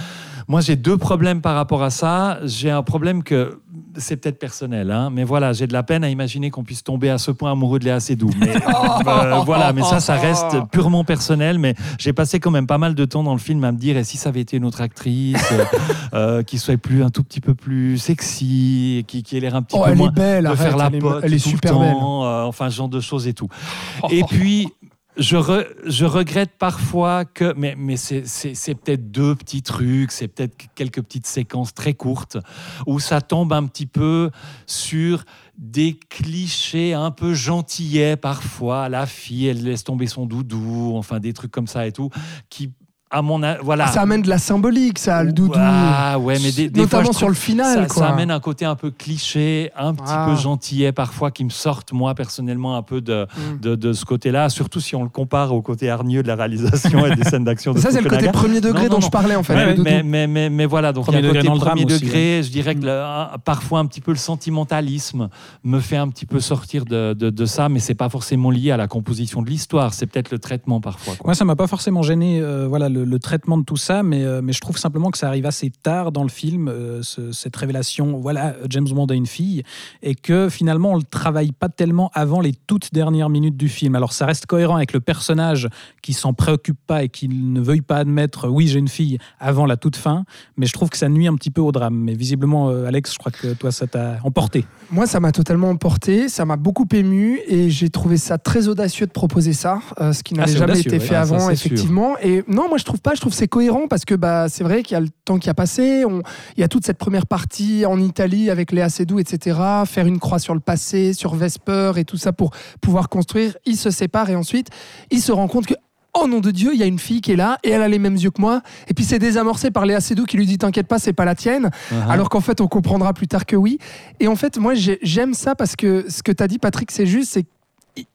B: Moi j'ai deux problèmes par rapport à ça. J'ai un problème que c'est peut-être personnel, hein, mais voilà, j'ai de la peine à imaginer qu'on puisse tomber à ce point amoureux de Léa Seydoux. Mais [LAUGHS] euh, voilà, mais ça, ça reste purement personnel. Mais j'ai passé quand même pas mal de temps dans le film à me dire, et si ça avait été une autre actrice, euh, [LAUGHS] euh, qui soit plus un tout petit peu plus sexy, qui, qui ait l'air un petit
C: Oh,
B: peu
C: elle
B: moins
C: est belle.
B: de
C: arrête,
B: faire la
C: elle est,
B: pote
C: elle est
B: le
C: super belle.
B: euh, enfin ce genre de choses et tout. [LAUGHS] Et puis je, re- je regrette parfois que, mais, mais c'est peut-être deux petits trucs, c'est peut-être quelques petites séquences très courtes où ça tombe un petit peu sur des clichés un peu gentillets parfois. La fille, elle laisse tomber son doudou, enfin des trucs comme ça et tout, qui, à mon a- voilà.
C: Ça amène de la symbolique, ça, le doudou.
B: Ah ouais, mais des, des fois,
C: Notamment sur le final,
B: ça,
C: quoi.
B: ça amène un côté un peu cliché, un petit
C: Ah.
B: peu gentillet parfois, qui me sortent moi personnellement un peu de,
C: Mm.
B: de, de ce côté-là, surtout si on le compare au côté hargneux de la réalisation et des scènes d'action. [LAUGHS] de
C: Ça, c'est le côté premier degré
B: Non, non,
C: dont
B: non.
C: je parlais, en fait.
B: Ouais, mais, mais, mais, mais voilà, donc
A: Premier
B: il y a côté
A: dans le drame
B: premier
A: aussi,
B: degré, je dirais que le- parfois un petit peu le sentimentalisme me fait un petit peu sortir de, de, de ça, mais c'est pas forcément lié à la composition de l'histoire, c'est peut-être le traitement parfois. quoi.
A: Moi, ça m'a pas forcément gêné, euh, voilà, le, le traitement de tout ça, mais, euh, mais je trouve simplement que ça arrive assez tard dans le film, euh, ce- cette révélation, voilà, James Bond a une fille, et que finalement, on le travaille pas tellement avant les toutes dernières minutes du film. Alors, ça reste cohérent avec le personnage qui s'en préoccupe pas et qui ne veuille pas admettre, oui, j'ai une fille, avant la toute fin, mais je trouve que ça nuit un petit peu au drame. Mais visiblement, euh, Alex, je crois que toi, ça t'a emporté.
C: Moi, ça m'a totalement emporté, ça m'a beaucoup ému et j'ai trouvé ça très audacieux de proposer ça, ce qui n'avait
A: c'est
C: jamais
A: audacieux,
C: été
A: ouais.
C: fait
B: Ah, ça,
C: avant,
B: sûr.
C: effectivement. Et non, moi je trouve pas, je trouve c'est cohérent parce que bah, c'est vrai qu'il y a le temps qui a passé, on- il y a toute cette première partie en Italie avec Léa Seydoux, etc. Faire une croix sur le passé, sur Vesper et tout ça pour pouvoir construire. Ils se séparent et ensuite ils se rendent compte que Oh nom de Dieu, il y a une fille qui est là et elle a les mêmes yeux que moi. Et puis c'est désamorcé par Léa Seydoux qui lui dit T'inquiète pas, c'est pas la tienne.
B: Uh-huh.
C: Alors qu'en fait, on comprendra plus tard que oui. Et en fait, moi, j'ai- j'aime ça parce que ce que tu as dit, Patrick, c'est juste, c'est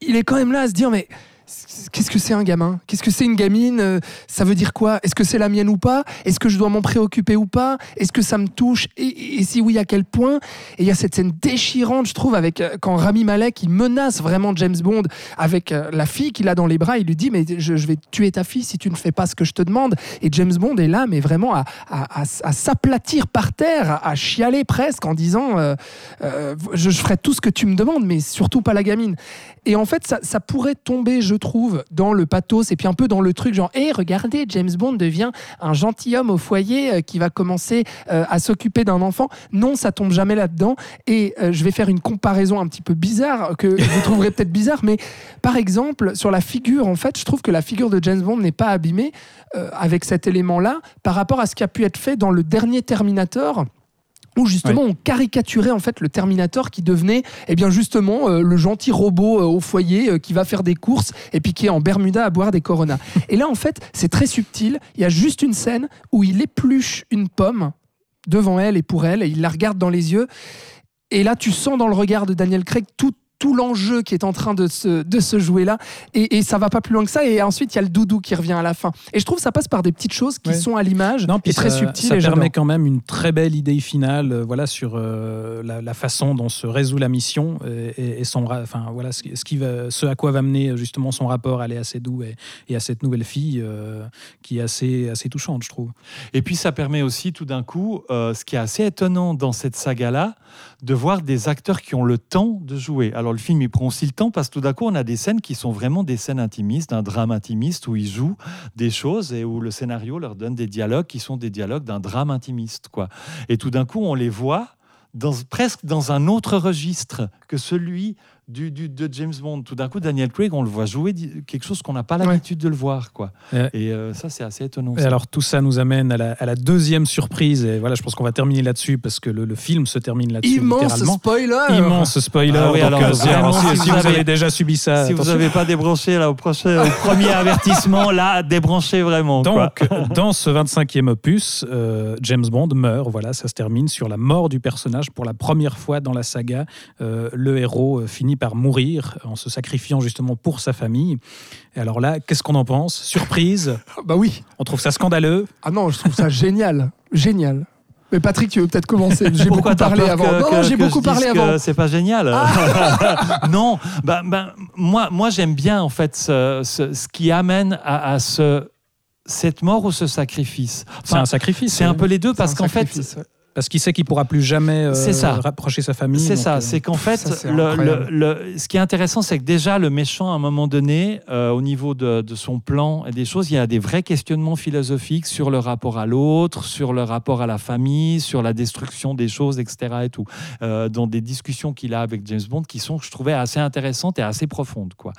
C: qu'il est quand même là à se dire, mais qu'est-ce que c'est un gamin? Qu'est-ce que c'est une gamine? Euh, Ça veut dire quoi? Est-ce que c'est la mienne ou pas? Est-ce que je dois m'en préoccuper ou pas? Est-ce que ça me touche? Et, si oui, à quel point? Et il y a cette scène déchirante, je trouve, avec euh, quand Rami Malek, il menace vraiment James Bond avec euh, la fille qu'il a dans les bras. Il lui dit, mais je, vais tuer ta fille si tu ne fais pas ce que je te demande. Et James Bond est là, mais vraiment à, s'aplatir par terre, à, chialer presque en disant je, ferai tout ce que tu me demandes, mais surtout pas la gamine. Et en fait, ça, ça pourrait tomber, je trouve, dans le pathos et puis un peu dans le truc genre, hé, regardez, James Bond devient un gentilhomme au foyer euh, qui va commencer euh, à s'occuper d'un enfant. Non, ça tombe jamais là-dedans. Et euh, je vais faire une comparaison un petit peu bizarre que [LAUGHS] vous trouverez peut-être bizarre, mais par exemple, sur la figure, en fait, je trouve que la figure de James Bond n'est pas abîmée avec cet élément-là par rapport à ce qui a pu être fait dans le dernier Terminator où justement on caricaturait en fait le Terminator qui devenait eh bien justement euh, le gentil robot euh, au foyer euh, qui va faire des courses et puis qui est en Bermuda à boire des Corona. [LAUGHS] et là en fait c'est très subtil, il y a juste une scène où il épluche une pomme devant elle et pour elle et il la regarde dans les yeux. Et là tu sens dans le regard de Daniel Craig tout tout l'enjeu qui est en train de se, de se jouer là. Et, et ça va pas plus loin que ça. Et ensuite, il y a le doudou qui revient à la fin. Et je trouve que ça passe par des petites choses qui
A: Ouais.
C: sont à l'image et très
A: ça,
C: subtiles.
A: ça
C: et
A: permet quand même une très belle idée finale, euh, voilà, sur euh, la, la façon dont se résout la mission et, et son, enfin voilà, ce, qui- ce qui va, ce à quoi va mener euh, justement son rapport à Léa Seydoux et, et à cette nouvelle fille, euh, qui est assez, assez touchante, je trouve.
B: Et puis ça permet aussi tout d'un coup, euh, ce qui est assez étonnant dans cette saga-là, de voir des acteurs qui ont le temps de jouer. Alors le film, il prend aussi le temps parce que tout d'un coup, on a des scènes qui sont vraiment des scènes intimistes, un drame intimiste où ils jouent des choses et où le scénario leur donne des dialogues qui sont des dialogues d'un drame intimiste. Quoi. Et tout d'un coup, on les voit presque dans un autre registre que celui du, du- de James Bond. Tout d'un coup, Daniel Craig, on le voit jouer quelque chose qu'on n'a pas
C: Ouais.
B: l'habitude de le voir. Quoi.
A: Ouais.
B: Et euh, ça, c'est assez étonnant.
A: Et
B: ça.
A: alors tout ça nous amène à la, à la deuxième surprise et voilà, je pense qu'on va terminer là-dessus parce que le, le film se termine là-dessus
C: Immense spoiler
A: Immense spoiler.
B: Ah oui,
A: donc,
B: alors,
A: euh,
B: vraiment,
A: si,
B: si
A: si
B: vous avez-
A: avez déjà subi ça,
B: Si vous n'avez pas débranché là, au, prochain, au [LAUGHS] premier avertissement, là, débranchez vraiment. quoi.
A: Donc, [LAUGHS] dans ce 25e opus, euh, James Bond meurt. Voilà, ça se termine sur la mort du personnage pour la première fois dans la saga. Euh, le héros euh, finit par mourir en se sacrifiant justement pour sa famille. Et alors là, qu'est-ce qu'on en pense? Surprise
C: Bah oui.
A: On trouve ça scandaleux?
C: Ah non, je trouve ça génial. Génial. Mais Patrick, tu veux peut-être commencer J'ai beaucoup parlé avant.
B: que-
C: non, non, j'ai beaucoup parlé avant. Ah.
B: C'est pas génial. [LAUGHS] non, ben, ben, moi, moi j'aime bien en fait ce, ce- ce qui amène à, à ce, cette mort ou ce sacrifice.
A: C'est un sacrifice.
B: c'est un peu les deux parce qu'en fait.
A: Parce qu'il sait qu'il pourra plus jamais euh,
B: ça.
A: rapprocher sa famille.
B: C'est ça,
A: euh,
B: c'est qu'en fait,
C: ça, c'est
B: le,
C: incroyable.
B: le- le- ce qui est intéressant, c'est que déjà, le méchant, à un moment donné, euh, au niveau de, de son plan et des choses, il y a des vrais questionnements philosophiques sur le rapport à l'autre, sur le rapport à la famille, sur la destruction des choses, etc. Et tout, dans des discussions qu'il a avec James Bond qui sont, je trouvais, assez intéressantes et assez profondes. Quoi.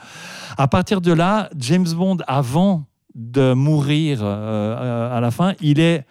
B: À partir de là, James Bond, avant de mourir à la fin, il est,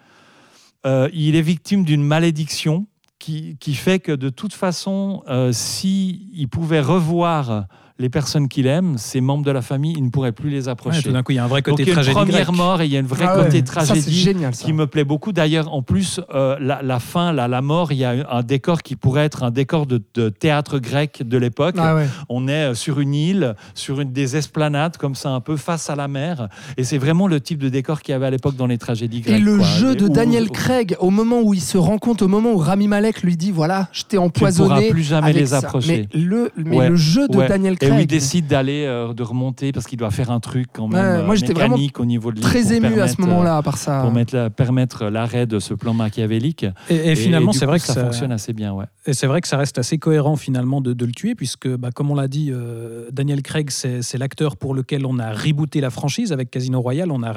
B: euh, il est victime d'une malédiction qui, fait que de toute façon, euh, si pouvait revoir les personnes qu'il aime, ses membres de la famille, il ne pourrait plus les
A: ouais,
B: approcher.
A: tout d'un coup, il y a un vrai
B: Donc
A: côté
B: il y a une
A: tragédie
B: première
A: grecque.
B: mort et il y a une vraie
C: Ah ouais.
B: côté
C: Ça, c'est
B: tragédie
C: génial. Ça.
B: qui me plaît beaucoup. D'ailleurs, en plus, euh, la, la fin, la, la mort, il y a un décor qui pourrait être un décor de, de théâtre grec de l'époque.
C: Ah ouais.
B: On est euh, sur une île, sur une des esplanades, comme ça, un peu face à la mer. Et c'est vraiment le type de décor qu'il y avait à l'époque dans les tragédies grecques.
C: Et le
B: quoi.
C: jeu de
B: Où-
C: Daniel
B: où-
C: Craig, au moment où il se rend compte, au moment où Rami Malek lui dit voilà, je t'ai
B: Tu ne pourras
C: empoisonné.
B: plus jamais
C: avec
B: les
C: ça.
B: approcher.
C: Mais le, mais
B: Ouais,
C: le jeu de
B: ouais.
C: Daniel
B: Et où il décide d'aller, euh, de remonter parce qu'il doit faire un truc quand même
C: Ouais, moi,
B: euh,
C: j'étais vraiment
B: mécanique au niveau de
C: Très ému à ce moment-là, à part ça.
B: euh, Pour mettre la- permettre l'arrêt de ce plan machiavélique.
A: Et, et finalement, c'est vrai que
B: ça,
A: ça,
B: fonctionne assez bien. Ouais.
A: Et c'est vrai que ça reste assez cohérent finalement de, de le tuer, puisque, bah, comme on l'a dit, euh, Daniel Craig, c'est l'acteur pour lequel on a rebooté la franchise avec Casino Royale. On a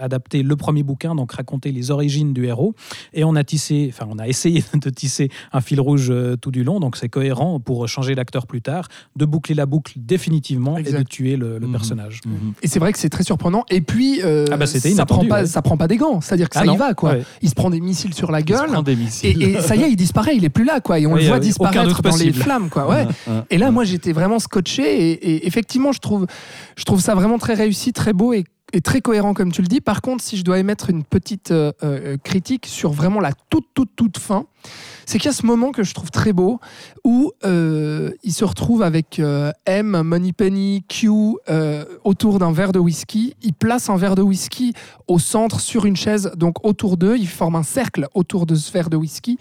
A: adapté le premier bouquin, donc raconter les origines du héros. Et on a tissé, enfin, on a essayé [LAUGHS] de tisser un fil rouge euh, tout du long. Donc c'est cohérent pour changer l'acteur plus tard, de boucler la boucle définitivement et de tuer le, le
B: Mhm.
A: personnage.
B: Mhm.
C: Et c'est vrai que c'est très surprenant. Et puis, euh,
A: Ah bah,
C: ça, prend pas,
A: ouais.
C: ça prend pas des gants. C'est-à-dire que
A: Ah
C: ça y va, quoi.
A: ouais.
C: Il se prend des missiles sur la
B: Il se
C: gueule.
B: prend des
C: Et,
B: missiles.
C: et ça y est, il disparaît, il est plus là, quoi. Et on le voit disparaître dans les flammes, quoi. Ouais.
B: Ouais.
C: Et là, moi, j'étais vraiment scotché. Et, et effectivement, je trouve, je trouve ça vraiment très réussi, très beau et, et très cohérent, comme tu le dis. Par contre, si je dois émettre une petite euh, euh, critique sur vraiment la toute, toute, toute fin, c'est qu'il y a ce moment que je trouve très beau où euh, il se retrouve avec euh, M, Moneypenny, Q autour d'un verre de whisky. Il place un verre de whisky au centre sur une chaise, donc autour d'eux. Il forme un cercle autour de ce verre de whisky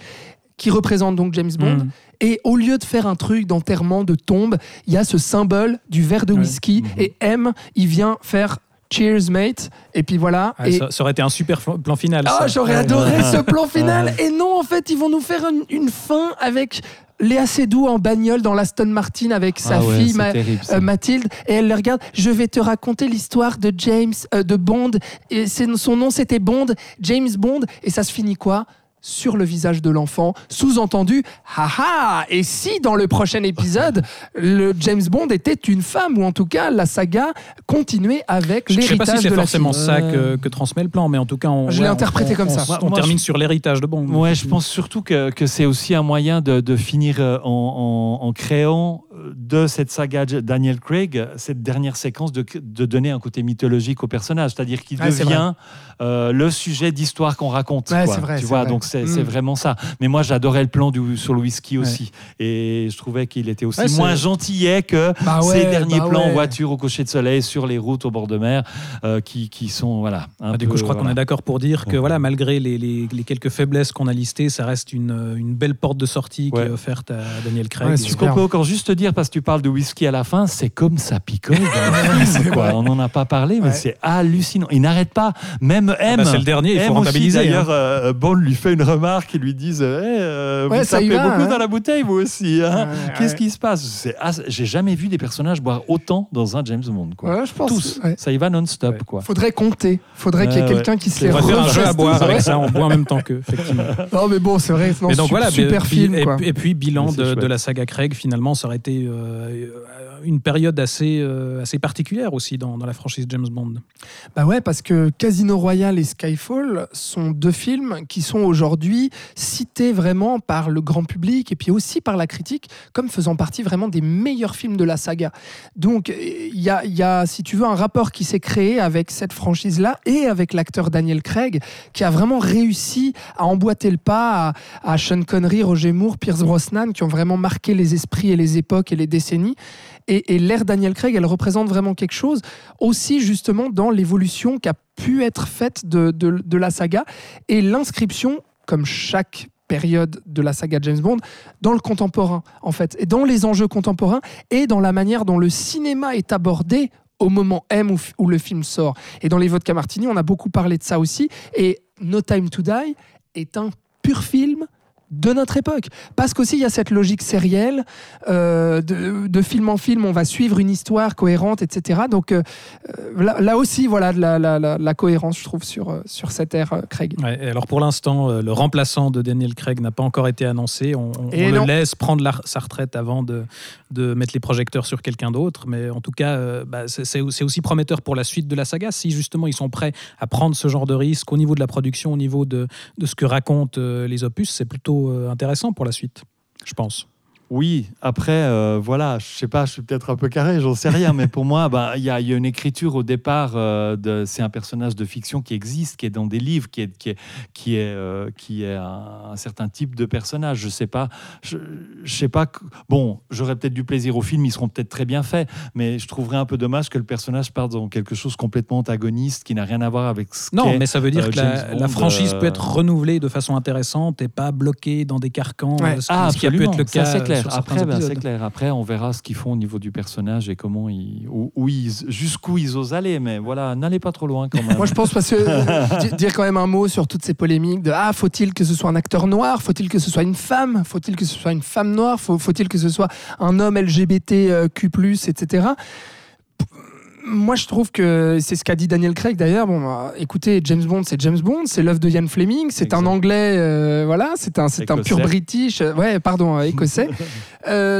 C: qui représente donc James Bond.
A: Mhm.
C: Et au lieu de faire un truc d'enterrement, de tombe, il y a ce symbole du verre de
A: Ouais.
C: whisky.
B: Mhm.
C: Et M, il vient faire Cheers, mate. Et puis voilà.
A: Ah,
C: et...
A: ça, ça aurait été un super plan final.
C: Ah, j'aurais
A: Ouais.
C: adoré ce plan [LAUGHS] final. Et non, en fait, ils vont nous faire une, une fin avec Léa Seydoux en bagnole dans l'Aston Martin avec sa
B: Ah ouais,
C: fille Ma-
B: terrible,
C: euh, Mathilde. Et elle le regarde. Je vais te raconter l'histoire de James, euh, de Bond. Et son nom, c'était Bond, James Bond. Et ça se finit quoi? Sur le visage de l'enfant, sous-entendu, haha, et si dans le prochain épisode, le James Bond était une femme, ou en tout cas la saga continuait avec
A: Je ne sais pas si
C: l'héritage
A: c'est
C: de la
A: forcément
C: fille.
A: ça que, que transmet le plan, mais en tout cas, on,
C: Je l'ai
A: ouais,
C: interprété
A: on-
C: comme
A: on-
C: ça.
A: On,
B: Moi,
A: termine
B: je-
A: sur l'héritage de Bond.
B: Ouais, je pense surtout que, que c'est aussi un moyen de, de finir euh, en, en- en créant de cette saga Daniel Craig, cette dernière séquence de, de donner un côté mythologique au personnage, c'est-à-dire qu'il
C: Ouais,
B: devient euh, le sujet d'histoire qu'on raconte.
C: Ouais,
B: quoi.
C: c'est vrai,
B: tu vois,
C: vrai.
B: donc c'est
C: Mm.
B: c'est vraiment ça. Mais moi, j'adorais le plan du, sur le whisky aussi, et je trouvais qu'il était aussi
A: Ouais, c'est-
B: moins gentillet que
C: Bah
B: ces derniers
C: bah
B: plans en
C: ouais.
B: voiture au coucher de soleil sur les routes au bord de mer, euh, qui, qui sont voilà. un
A: Ah, du
B: peu,
A: coup, je crois qu'on est d'accord pour dire que
B: Ouais.
A: voilà, malgré les, les- les quelques faiblesses qu'on a listées, ça reste une, une belle porte de sortie qui est offerte à Daniel Craig.
C: Ouais,
B: Ce qu'on peut encore juste te dire, parce que tu parles de whisky à la fin, c'est comme ça picole [LAUGHS] quoi. On n'en a pas parlé, mais
C: Ouais.
B: c'est hallucinant. Il n'arrête pas. Même M.
A: bah, c'est le dernier, il faut
B: M aussi,
A: rentabiliser,
B: D'ailleurs,
A: hein.
B: euh, Bond lui fait une remarque et lui disent eh, euh,
C: Ouais,
B: Vous
C: ça y
B: tapez
C: va,
B: beaucoup
C: hein.
B: dans la bouteille, vous aussi. hein.
C: Ouais,
B: Qu'est-ce
C: ouais.
B: qui se passe? J'ai jamais vu des personnages boire autant dans un James Bond. Quoi.
C: Ouais, je pense.
B: Tous.
C: ouais.
B: Ça y va non-stop.
A: Ouais.
B: quoi.
C: Faudrait compter. Faudrait qu'il y ait
B: Ouais,
C: quelqu'un qui se les
A: On faire un jeu à boire avec ça, on boit en même temps qu'eux, effectivement. [LAUGHS]
C: Non, mais bon, c'est vrai. non,
A: Mais donc
C: su-
A: voilà,
C: super film.
A: et,
C: quoi.
A: et puis bilan de, la saga Craig, finalement, ça aurait été euh, une période assez, euh, assez particulière aussi dans, dans la franchise James Bond.
C: Bah ouais, parce que Casino Royale et Skyfall sont deux films qui sont aujourd'hui cités vraiment par le grand public et puis aussi par la critique comme faisant partie vraiment des meilleurs films de la saga. Donc il y a, y a, si tu veux, un rapport qui s'est créé avec cette franchise-là et avec l'acteur Daniel Craig qui a vraiment réussi à emboîter le pas à, à Sean Connery, Roger Moore, Pierce Brosnan qui ont vraiment marqué les esprits et les époques et les décennies. Et, l'ère Daniel Craig, elle représente vraiment quelque chose aussi justement dans l'évolution qui a pu être faite de, la saga et l'inscription, comme chaque période de la saga James Bond, dans le contemporain en fait, et dans les enjeux contemporains et dans la manière dont le cinéma est abordé au moment M où, où le film sort. Et dans les vodka martini, on a beaucoup parlé de ça aussi. Et No Time to Die est un pur film de notre époque. Parce qu'aussi, il y a cette logique sérielle, euh, de, de film en film, on va suivre une histoire cohérente, etc. Donc euh, euh, là, là aussi, voilà de la, la- la- la cohérence, je trouve, sur, sur cette ère euh, Craig.
A: Ouais, et alors pour l'instant, le remplaçant de Daniel Craig n'a pas encore été annoncé. On, on- le laisse prendre sa retraite avant de, de mettre les projecteurs sur quelqu'un d'autre. Mais en tout cas, euh, bah, c'est aussi prometteur pour la suite de la saga. Si justement ils sont prêts à prendre ce genre de risque au niveau de la production, au niveau de, de ce que racontent euh, les opus, c'est plutôt euh, intéressant pour la suite, je pense.
B: Oui, après, euh, voilà, je sais pas, je suis peut-être un peu carré, j'en sais rien, mais pour moi, bah, il y, a il y a une écriture au départ, euh, c'est un personnage de fiction qui existe, qui est dans des livres, qui est, qui est, qui est, euh, qui est un, un certain type de personnage. Je sais pas, je, je sais pas, bon, j'aurais peut-être du plaisir au film, ils seront peut-être très bien faits, mais je trouverais un peu dommage que le personnage parte dans quelque chose complètement antagoniste, qui n'a rien à voir avec ce
A: Non, mais ça veut dire
B: euh,
A: que la, franchise
B: euh,
A: peut être renouvelée de façon intéressante et pas bloquée dans des carcans,
C: Ouais.
A: ce, qui,
B: Ah,
A: ce qui a pu être le cas
B: c'est clair.
A: sur certains
B: Après, ben, c'est clair. Après, on verra ce qu'ils font au niveau du personnage et comment ils, où, où ils, jusqu'où ils osent aller. Mais voilà, n'allez pas trop loin quand même.
C: Moi, je pense parce que euh, di- dire quand même un mot sur toutes ces polémiques de ah faut-il que ce soit un acteur noir, faut-il que ce soit une femme, faut-il que ce soit une femme noire, faut, faut-il que ce soit un homme LGBTQ+, etc. Moi, je trouve que c'est ce qu'a dit Daniel Craig d'ailleurs. Bon, bah, écoutez, James Bond, c'est James Bond, c'est l'œuvre de Ian Fleming, c'est un anglais, euh, voilà, c'est un, c'est un pur British, euh, ouais, pardon, euh, écossais. [LAUGHS]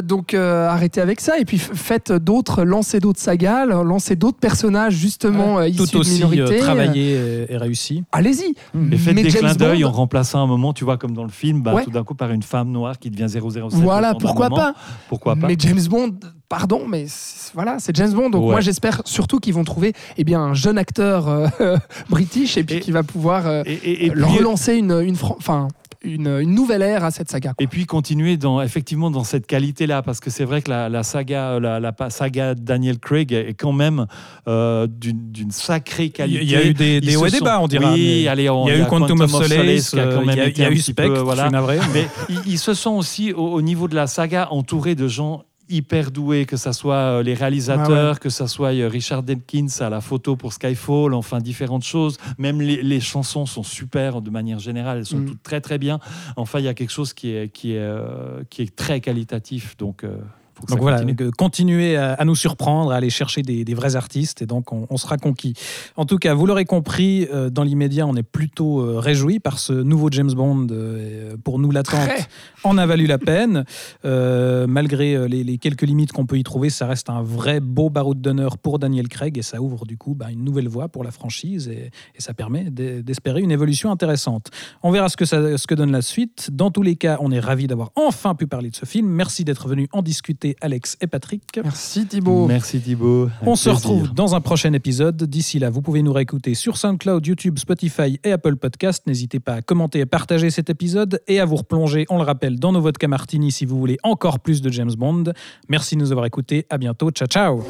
C: Donc arrêtez avec ça et puis faites d'autres, lancez d'autres sagas, lancez d'autres personnages justement euh, issus
A: Tout aussi euh,
C: minorités.
A: travaillé et, et réussi.
C: Allez-y.
B: Et faites
C: Mais
B: des
C: James
B: clins d'œil
C: Bond-
B: en remplaçant un moment, tu vois, comme dans le film, bah,
C: Ouais.
B: tout d'un coup par une femme noire qui devient 007.
C: Voilà, pourquoi pas
B: Pourquoi pas
C: Mais James Bond, pardon, mais voilà, c'est James Bond. Donc
B: Ouais.
C: moi, j'espère surtout qu'ils vont trouver eh bien, un jeune acteur euh, [LAUGHS] british et puis qui va pouvoir euh,
B: Et, et- et
C: leur
B: puis-
C: relancer une, une, fran- enfin, une, une nouvelle ère à cette saga. quoi.
B: Et puis continuer dans, effectivement dans cette qualité-là, parce que c'est vrai que la, la saga, la, saga Daniel Craig est quand même euh, d'une sacrée qualité.
A: Il y a eu des, des hauts et des bas, on dira.
B: Oui,
A: mais
B: allez, on-
A: il y a eu Quantum of Solace,
B: qui a quand
A: euh,
B: même
A: il y a,
B: été
A: il y a
B: un
A: eu
B: petit peu,
A: Spectre, je
B: voilà.
A: suis navré.
B: Mais ils, ils se sont aussi, au, au niveau de la saga, entourés de gens hyper doués, que ce soit euh, les réalisateurs,
C: Ah
B: que ce soit euh, Richard Denkins à la photo pour Skyfall, enfin différentes choses. Même les, les chansons sont super de manière générale, elles sont
C: Mm.
B: toutes très très bien. Enfin, il y a quelque chose qui est, qui est, euh, qui est très qualitatif, donc euh,
A: Donc voilà,
B: continue.
A: continuez à, à nous surprendre, à aller chercher des, des vrais artistes, et donc on, on sera conquis. En tout cas, vous l'aurez compris, euh, dans l'immédiat, on est plutôt euh, réjouis par ce nouveau James Bond. euh, pour nous, l'attente en a valu la peine. Euh, malgré les, les quelques limites qu'on peut y trouver, ça reste un vrai beau baroud d'honneur pour Daniel Craig, et ça ouvre du coup bah, une nouvelle voie pour la franchise, et, et ça permet d'e- d'espérer une évolution intéressante. On verra ce que, ça, ce que donne la suite. Dans tous les cas, on est ravis d'avoir enfin pu parler de ce film. Merci d'être venu en discuter été Alex et Patrick.
C: Merci Thibaut.
B: Merci Thibaut.
A: On se
B: plaisir.
A: retrouve dans un prochain épisode. D'ici là, vous pouvez nous réécouter sur SoundCloud, YouTube, Spotify et Apple Podcast. N'hésitez pas à commenter et partager cet épisode et à vous replonger, on le rappelle, dans nos vodka martini si vous voulez encore plus de James Bond. Merci de nous avoir écoutés. À bientôt. Ciao, ciao.